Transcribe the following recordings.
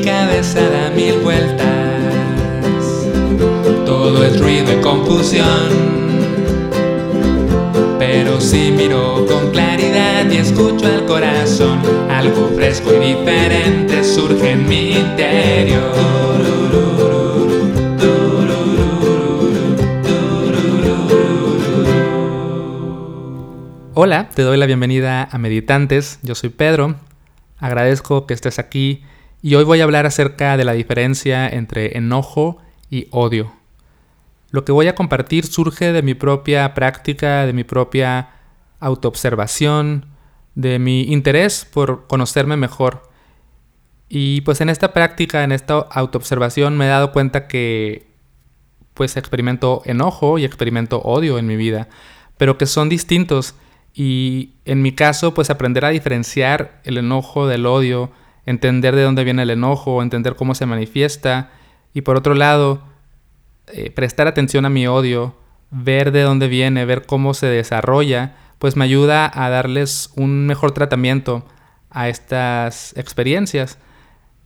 Mi cabeza da mil vueltas. Todo es ruido y confusión. Pero si miro con claridad y escucho al corazón, algo fresco y diferente surge en mi interior. Hola, te doy la bienvenida a Meditantes, yo soy Pedro, agradezco que estés aquí y hoy voy a hablar acerca de la diferencia entre enojo y odio. Lo que voy a compartir surge de mi propia práctica, de mi propia autoobservación, de mi interés por conocerme mejor. Y pues en esta práctica, en esta autoobservación me he dado cuenta que pues experimento enojo y experimento odio en mi vida, pero que son distintos y en mi caso, pues aprender a diferenciar el enojo del odio, entender de dónde viene el enojo, entender cómo se manifiesta. Y por otro lado, eh, prestar atención a mi odio, ver de dónde viene, ver cómo se desarrolla, pues me ayuda a darles un mejor tratamiento a estas experiencias.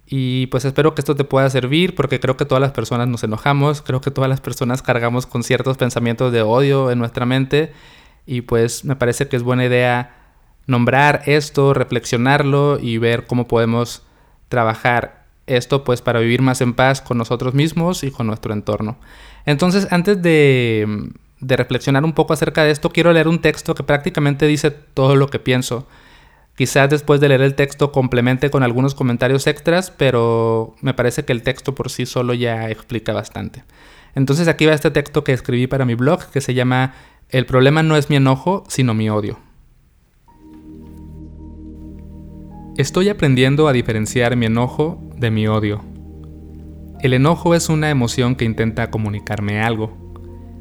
Y pues espero que esto te pueda servir porque creo que todas las personas nos enojamos, creo que todas las personas cargamos con ciertos pensamientos de odio en nuestra mente y pues me parece que es buena idea nombrar esto, reflexionarlo y ver cómo podemos trabajar esto pues para vivir más en paz con nosotros mismos y con nuestro entorno. Entonces, antes de, de reflexionar un poco acerca de esto, quiero leer un texto que prácticamente dice todo lo que pienso. Quizás después de leer el texto complemente con algunos comentarios extras, pero me parece que el texto por sí solo ya explica bastante. Entonces aquí va este texto que escribí para mi blog que se llama el problema no es mi enojo, sino mi odio. Estoy aprendiendo a diferenciar mi enojo de mi odio. El enojo es una emoción que intenta comunicarme algo.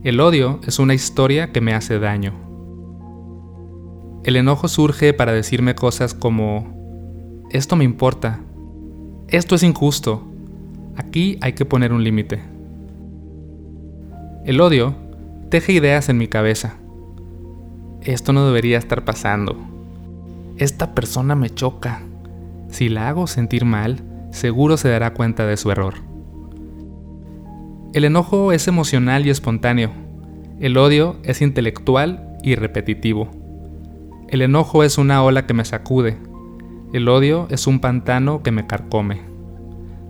El odio es una historia que me hace daño. El enojo surge para decirme cosas como, esto me importa, esto es injusto, aquí hay que poner un límite. El odio teje ideas en mi cabeza. Esto no debería estar pasando. Esta persona me choca. Si la hago sentir mal, seguro se dará cuenta de su error. El enojo es emocional y espontáneo. El odio es intelectual y repetitivo. El enojo es una ola que me sacude. El odio es un pantano que me carcome.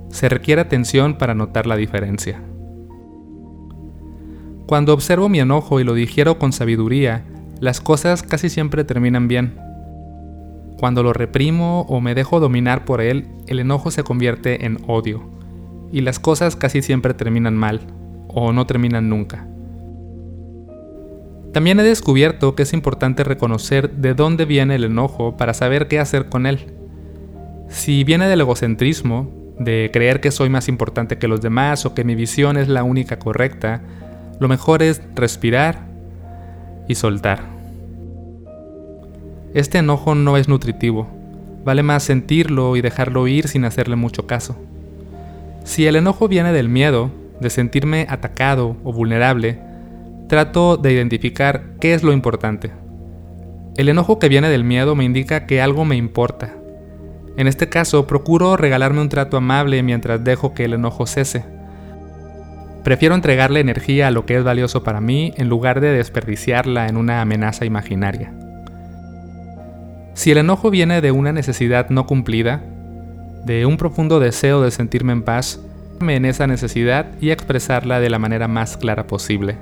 Se requiere atención para notar la diferencia. Cuando observo mi enojo y lo digiero con sabiduría, las cosas casi siempre terminan bien. Cuando lo reprimo o me dejo dominar por él, el enojo se convierte en odio, y las cosas casi siempre terminan mal, o no terminan nunca. También he descubierto que es importante reconocer de dónde viene el enojo para saber qué hacer con él. Si viene del egocentrismo, de creer que soy más importante que los demás o que mi visión es la única correcta, lo mejor es respirar y soltar. Este enojo no es nutritivo, vale más sentirlo y dejarlo ir sin hacerle mucho caso. Si el enojo viene del miedo, de sentirme atacado o vulnerable, trato de identificar qué es lo importante. El enojo que viene del miedo me indica que algo me importa. En este caso, procuro regalarme un trato amable mientras dejo que el enojo cese. Prefiero entregarle energía a lo que es valioso para mí en lugar de desperdiciarla en una amenaza imaginaria. Si el enojo viene de una necesidad no cumplida, de un profundo deseo de sentirme en paz, en esa necesidad y expresarla de la manera más clara posible.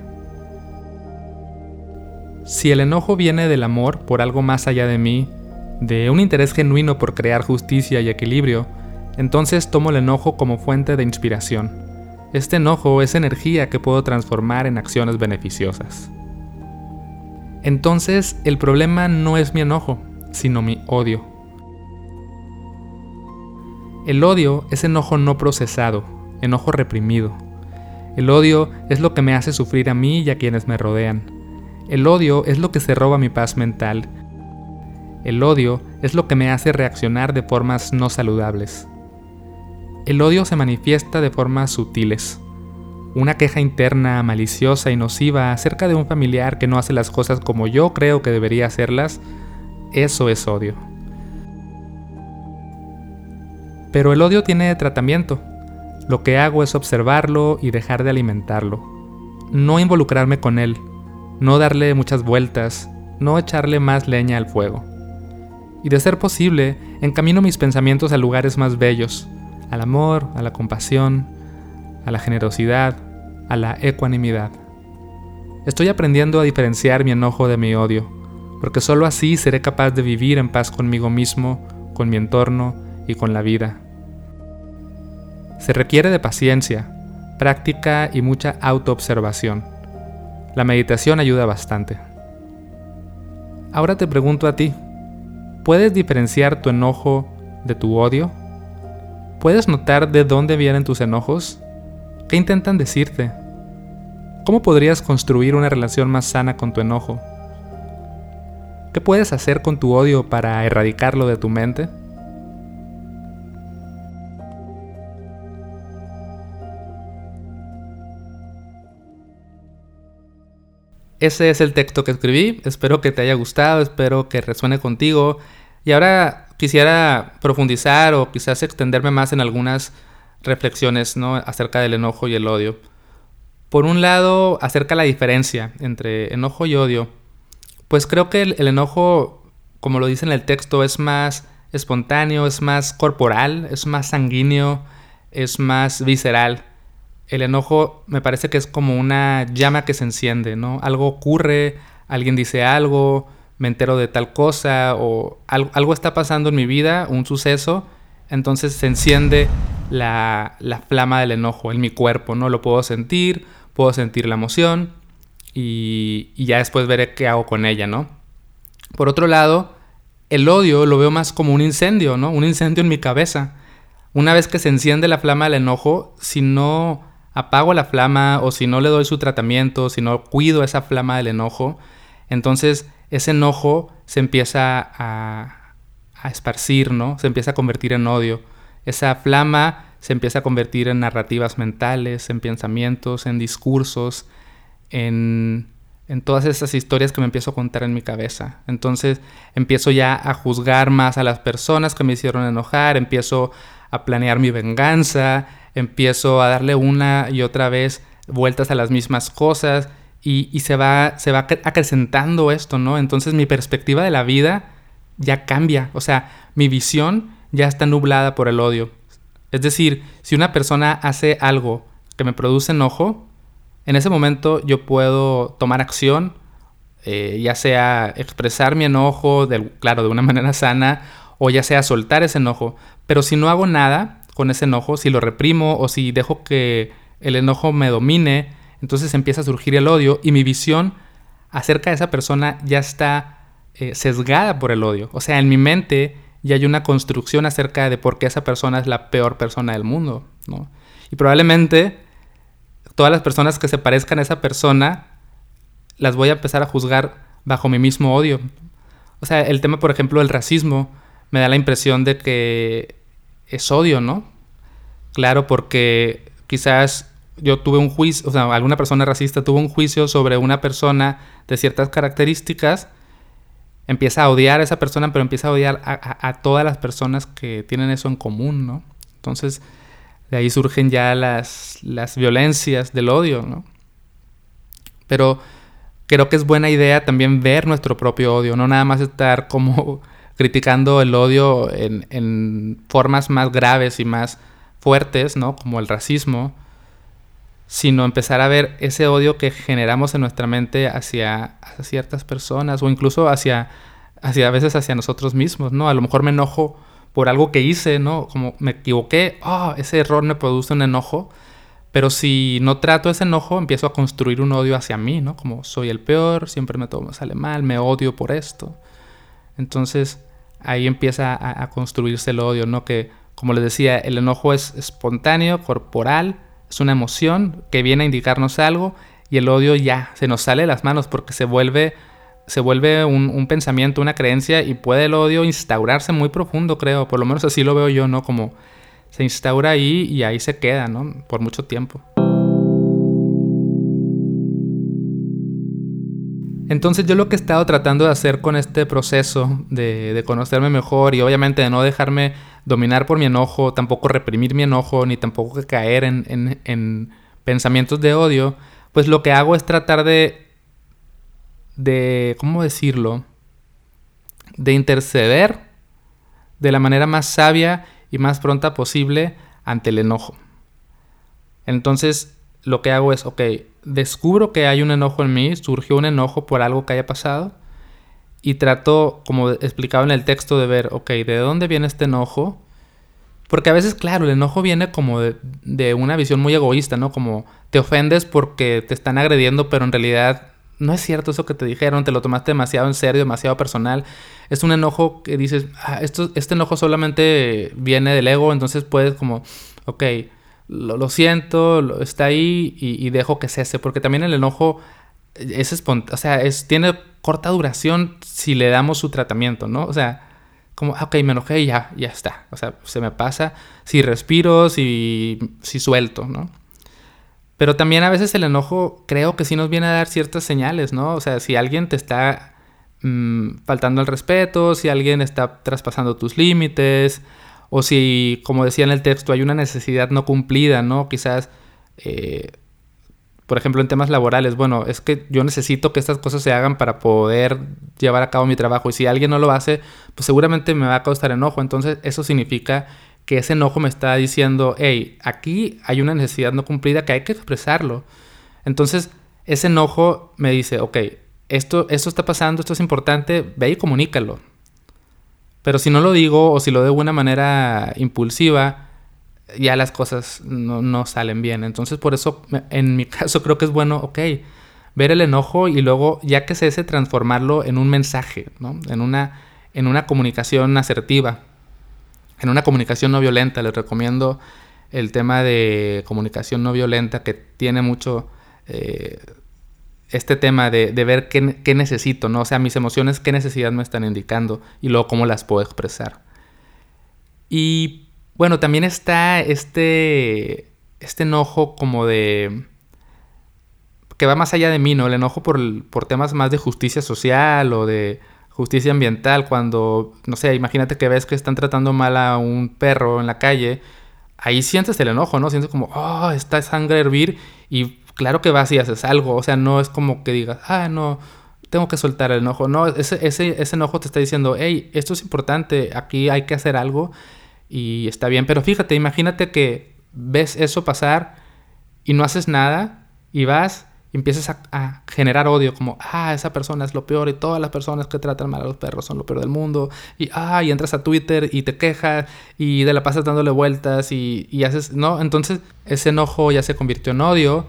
Si el enojo viene del amor por algo más allá de mí, de un interés genuino por crear justicia y equilibrio, entonces tomo el enojo como fuente de inspiración este enojo es energía que puedo transformar en acciones beneficiosas. Entonces, el problema no es mi enojo, sino mi odio. El odio es enojo no procesado, enojo reprimido. El odio es lo que me hace sufrir a mí y a quienes me rodean. El odio es lo que se roba mi paz mental. El odio es lo que me hace reaccionar de formas no saludables. El odio se manifiesta de formas sutiles. Una queja interna, maliciosa y nociva acerca de un familiar que no hace las cosas como yo creo que debería hacerlas, eso es odio. Pero el odio tiene tratamiento. Lo que hago es observarlo y dejar de alimentarlo. No involucrarme con él, no darle muchas vueltas, no echarle más leña al fuego. Y de ser posible, encamino mis pensamientos a lugares más bellos, al amor, a la compasión, a la generosidad, a la ecuanimidad. Estoy aprendiendo a diferenciar mi enojo de mi odio, porque sólo así seré capaz de vivir en paz conmigo mismo, con mi entorno y con la vida. Se requiere de paciencia, práctica y mucha autoobservación. La meditación ayuda bastante. Ahora te pregunto a ti, ¿puedes diferenciar tu enojo de tu odio? ¿Puedes notar de dónde vienen tus enojos? ¿Qué intentan decirte? ¿Cómo podrías construir una relación más sana con tu enojo? ¿Qué puedes hacer con tu odio para erradicarlo de tu mente? Ese es el texto que escribí, espero que te haya gustado, espero que resuene contigo. Y ahora quisiera profundizar o quizás extenderme más en algunas reflexiones ¿no? acerca del enojo y el odio. Por un lado, acerca la diferencia entre enojo y odio. Pues creo que el, enojo, como lo dice en el texto, es más espontáneo, es más corporal, es más sanguíneo, es más visceral el enojo me parece que es como una llama que se enciende, ¿no? Algo ocurre, alguien dice algo, me entero de tal cosa o algo, está pasando en mi vida, un suceso, entonces se enciende la, flama del enojo en mi cuerpo, ¿no? Lo puedo sentir, puedo sentir la emoción y, ya después veré qué hago con ella, ¿no? Por otro lado, el odio lo veo más como un incendio, ¿no? Un incendio en mi cabeza. Una vez que se enciende la flama del enojo, si no apago la flama o si no le doy su tratamiento, si no cuido esa flama del enojo, entonces ese enojo se empieza a, a esparcir, ¿no? Se empieza a convertir en odio. Esa flama se empieza a convertir en narrativas mentales, en pensamientos, en discursos, en, en todas esas historias que me empiezo a contar en mi cabeza. Entonces empiezo ya a juzgar más a las personas que me hicieron enojar, empiezo a planear mi venganza, empiezo a darle una y otra vez vueltas a las mismas cosas y, se, va, se va acrecentando esto, ¿no? Entonces mi perspectiva de la vida ya cambia, o sea, mi visión ya está nublada por el odio. Es decir, si una persona hace algo que me produce enojo, en ese momento yo puedo tomar acción, eh, ya sea expresar mi enojo, claro, de una manera sana, o ya sea soltar ese enojo. Pero si no hago nada, con ese enojo, si lo reprimo o si dejo que el enojo me domine, entonces empieza a surgir el odio y mi visión acerca de esa persona ya está eh, sesgada por el odio. O sea, en mi mente ya hay una construcción acerca de por qué esa persona es la peor persona del mundo, ¿no? Y probablemente todas las personas que se parezcan a esa persona las voy a empezar a juzgar bajo mi mismo odio. O sea, el tema, por ejemplo, del racismo, me da la impresión de que es odio, ¿no? Claro, porque quizás yo tuve un juicio, o sea, alguna persona racista tuvo un juicio sobre una persona de ciertas características, empieza a odiar a esa persona, pero empieza a odiar a, todas las personas que tienen eso en común, ¿no? Entonces, de ahí surgen ya las, las violencias del odio, ¿no? Pero creo que es buena idea también ver nuestro propio odio, no nada más estar como criticando el odio en, formas más graves y más fuertes, ¿no? Como el racismo, sino empezar a ver ese odio que generamos en nuestra mente hacia, ciertas personas o incluso hacia, hacia, a veces hacia nosotros mismos, ¿no? A lo mejor me enojo por algo que hice, ¿no? Como me equivoqué, oh, ese error me produce un enojo, pero si no trato ese enojo, empiezo a construir un odio hacia mí, ¿no? Como soy el peor, siempre me todo me sale mal, me odio por esto. Entonces, ahí empieza a, construirse el odio, ¿no? Que, como les decía, el enojo es espontáneo, corporal, es una emoción que viene a indicarnos algo y el odio ya se nos sale de las manos porque se vuelve, se vuelve un, pensamiento, una creencia y puede el odio instaurarse muy profundo, creo, por lo menos así lo veo yo, ¿no? Como se instaura ahí y ahí se queda, ¿no? Por mucho tiempo. Entonces yo lo que he estado tratando de hacer con este proceso de, conocerme mejor y obviamente de no dejarme dominar por mi enojo, tampoco reprimir mi enojo, ni tampoco caer en, en pensamientos de odio, pues lo que hago es tratar de, de, ¿cómo decirlo? De interceder de la manera más sabia y más pronta posible ante el enojo. Entonces, lo que hago es, ok, descubro que hay un enojo en mí, surgió un enojo por algo que haya pasado, y trato, como explicaba en el texto, de ver, ok, ¿de dónde viene este enojo? Porque a veces, claro, el enojo viene como de, una visión muy egoísta, ¿no? Como te ofendes porque te están agrediendo, pero en realidad no es cierto eso que te dijeron, te lo tomaste demasiado en serio, demasiado personal. Es un enojo que dices, ah, esto, este enojo solamente viene del ego, entonces puedes como, ok, lo, siento, está ahí y, dejo que cese, porque también el enojo es espontáneo, o sea, es, tiene corta duración si le damos su tratamiento, ¿no? O sea, como, ok, me enojé y ya, ya está, o sea, se me pasa, si respiro, si, si suelto, ¿no? Pero también a veces el enojo creo que sí nos viene a dar ciertas señales, ¿no? O sea, si alguien te está mm, faltando el respeto, si alguien está traspasando tus límites, o si, como decía en el texto, hay una necesidad no cumplida, ¿no? Quizás, eh, por ejemplo, en temas laborales, bueno, es que yo necesito que estas cosas se hagan para poder llevar a cabo mi trabajo y si alguien no lo hace, pues seguramente me va a causar enojo. Entonces, eso significa que ese enojo me está diciendo, hey, aquí hay una necesidad no cumplida que hay que expresarlo. Entonces, ese enojo me dice, ok, esto, esto está pasando, esto es importante, ve y comunícalo. Pero si no lo digo o si lo de una manera impulsiva, ya las cosas no, salen bien. Entonces por eso en mi caso creo que es bueno, ok, ver el enojo y luego ya que cese transformarlo en un mensaje, ¿no? en, una, en una comunicación asertiva, en una comunicación no violenta. Les recomiendo el tema de comunicación no violenta que tiene mucho... Eh, este tema de, ver qué, necesito, ¿no? O sea, mis emociones, qué necesidad me están indicando y luego cómo las puedo expresar. Y bueno, también está este, este enojo como de... que va más allá de mí, ¿no? El enojo por, por temas más de justicia social o de justicia ambiental, cuando, no sé, imagínate que ves que están tratando mal a un perro en la calle, ahí sientes el enojo, ¿no? Sientes como, oh, está sangre hervir y claro que vas y haces algo, o sea, no es como que digas, ah, no, tengo que soltar el enojo, no, ese, ese, ese enojo te está diciendo, hey, esto es importante, aquí hay que hacer algo y está bien, pero fíjate, imagínate que ves eso pasar y no haces nada y vas empiezas a, generar odio, como, ah, esa persona es lo peor y todas las personas que tratan mal a los perros son lo peor del mundo. Y, ah, y entras a Twitter y te quejas y de la pasas dándole vueltas y, y haces, ¿no? Entonces ese enojo ya se convirtió en odio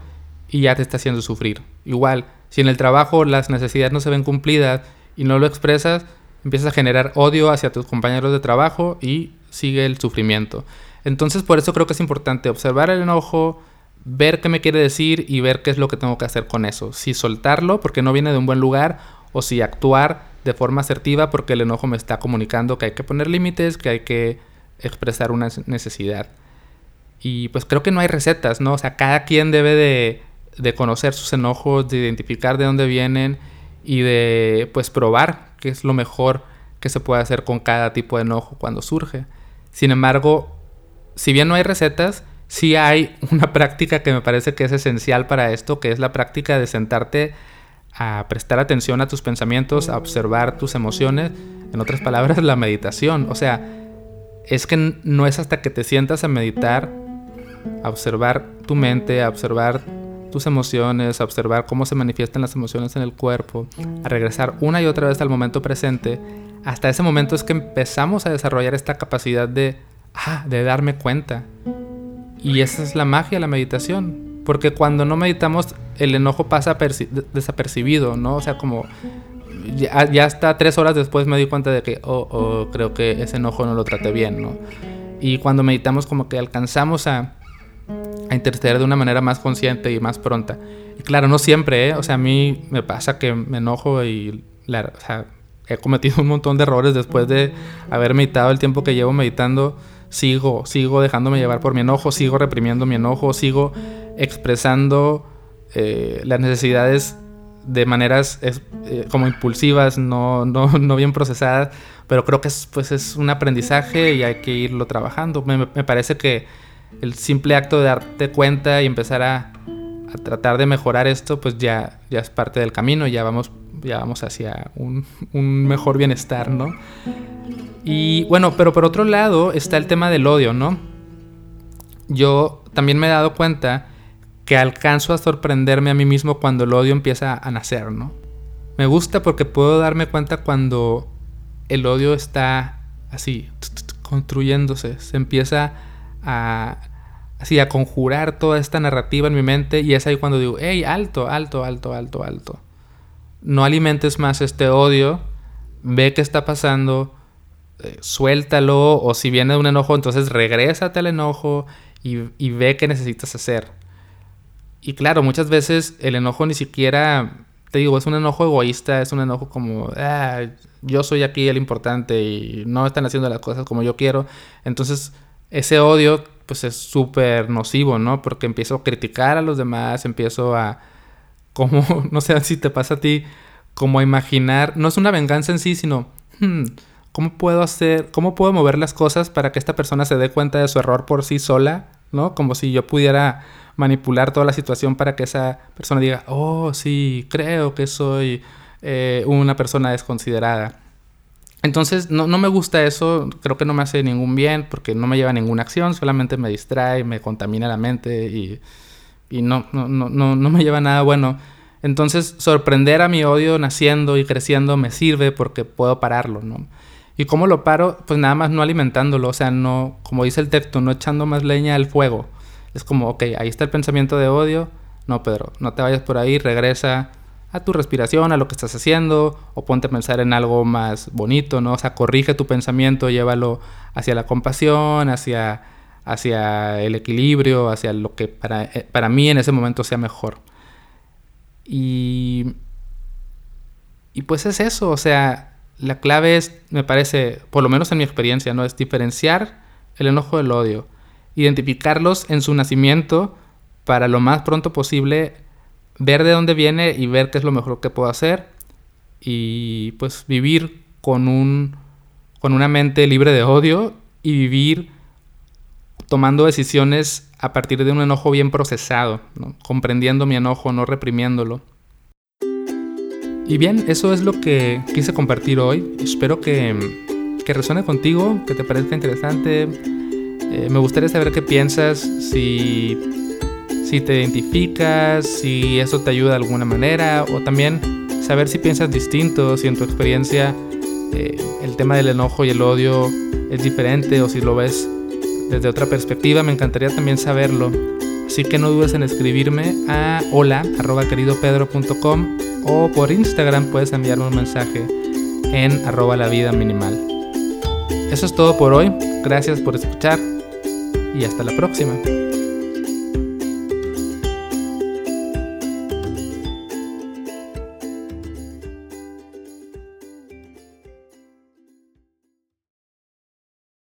y ya te está haciendo sufrir. Igual, si en el trabajo las necesidades no se ven cumplidas y no lo expresas, empiezas a generar odio hacia tus compañeros de trabajo y sigue el sufrimiento. Entonces por eso creo que es importante observar el enojo, ver qué me quiere decir y ver qué es lo que tengo que hacer con eso. Si soltarlo porque no viene de un buen lugar o si actuar de forma asertiva porque el enojo me está comunicando que hay que poner límites, que hay que expresar una necesidad. Y pues creo que no hay recetas, ¿no? O sea, cada quien debe de de conocer sus enojos, de identificar de dónde vienen y de pues probar qué es lo mejor que se puede hacer con cada tipo de enojo cuando surge. Sin embargo, si bien no hay recetas, sí hay una práctica que me parece que es esencial para esto, que es la práctica de sentarte a prestar atención a tus pensamientos, a observar tus emociones, en otras palabras, la meditación. O sea, es que no es hasta que te sientas a meditar, a observar tu mente, a observar tus emociones, a observar cómo se manifiestan las emociones en el cuerpo, a regresar una y otra vez al momento presente, hasta ese momento es que empezamos a desarrollar esta capacidad de, ah, de darme cuenta. Y esa es la magia la meditación. Porque cuando no meditamos, el enojo pasa desapercibido, ¿no? O sea, como ya, hasta tres horas después me di cuenta de que, oh, oh, creo que ese enojo no lo traté bien, ¿no? Y cuando meditamos, como que alcanzamos a, interceder de una manera más consciente y más pronta. Y claro, no siempre, ¿eh? O sea, a mí me pasa que me enojo y he cometido un montón de errores después de haber meditado el tiempo que llevo meditando. Sigo, sigo dejándome llevar por mi enojo, sigo reprimiendo mi enojo, sigo expresando eh, las necesidades de maneras eh, como impulsivas, no, no, no, bien procesadas, pero creo que es, pues es un aprendizaje y hay que irlo trabajando. Me, parece que el simple acto de darte cuenta y empezar a, tratar de mejorar esto, pues ya, ya es parte del camino, ya vamos, ya vamos hacia un mejor bienestar, ¿no? Y bueno, pero por otro lado está el tema del odio, ¿no? Yo también me he dado cuenta que alcanzo a sorprenderme a mí mismo cuando el odio empieza a nacer, ¿no? Me gusta porque puedo darme cuenta cuando el odio está así, construyéndose, se empieza a, así, a conjurar toda esta narrativa en mi mente y es ahí cuando digo, hey, alto, alto, alto, alto, alto. No alimentes más este odio, ve qué está pasando, eh, suéltalo, o si viene de un enojo, entonces regrésate al enojo y, y ve qué necesitas hacer. Y claro, muchas veces el enojo ni siquiera, te digo, es un enojo egoísta, es un enojo como, ah, yo soy aquí el importante y no están haciendo las cosas como yo quiero. Entonces, ese odio, pues es súper nocivo, ¿no? Porque empiezo a criticar a los demás, empiezo a, como, no sé si te pasa a ti, como a imaginar, no es una venganza en sí, sino, hmm, ¿cómo puedo hacer, cómo puedo mover las cosas para que esta persona se dé cuenta de su error por sí sola, ¿no? Como si yo pudiera manipular toda la situación para que esa persona diga, oh, sí, creo que soy eh, una persona desconsiderada. Entonces, no, no, me gusta eso, creo que no me hace ningún bien porque no me lleva a ninguna acción, solamente me distrae, me contamina la mente y, y no, no, no, no me lleva a nada bueno. Entonces, sorprender a mi odio naciendo y creciendo me sirve porque puedo pararlo, ¿no? ¿Y cómo lo paro? Pues nada más no alimentándolo, o sea, no, como dice el texto, no echando más leña al fuego. Es como, ok, ahí está el pensamiento de odio. No, Pedro, no te vayas por ahí, regresa a tu respiración, a lo que estás haciendo, o ponte a pensar en algo más bonito, ¿no? O sea, corrige tu pensamiento, llévalo hacia la compasión, hacia, hacia el equilibrio, hacia lo que para, eh, para mí en ese momento sea mejor. Y, y pues es eso, o sea, la clave es, me parece, por lo menos en mi experiencia, ¿no? Es diferenciar el enojo del odio identificarlos en su nacimiento para lo más pronto posible ver de dónde viene y ver qué es lo mejor que puedo hacer y pues vivir con un con una mente libre de odio y vivir tomando decisiones a partir de un enojo bien procesado, comprendiendo mi enojo, no reprimiéndolo. Y bien, eso es lo que quise compartir hoy. Espero que, que resuene contigo, que te parezca interesante, eh, me gustaría saber qué piensas, si, si te identificas, si eso te ayuda de alguna manera, o también saber si piensas distinto, si en tu experiencia eh, el tema del enojo y el odio es diferente o si lo ves desde otra perspectiva, me encantaría también saberlo. Así que no dudes en escribirme a hola queridopedro.com o por Instagram puedes enviarme un mensaje en arroba la vida minimal. Eso es todo por hoy. Gracias por escuchar y hasta la próxima.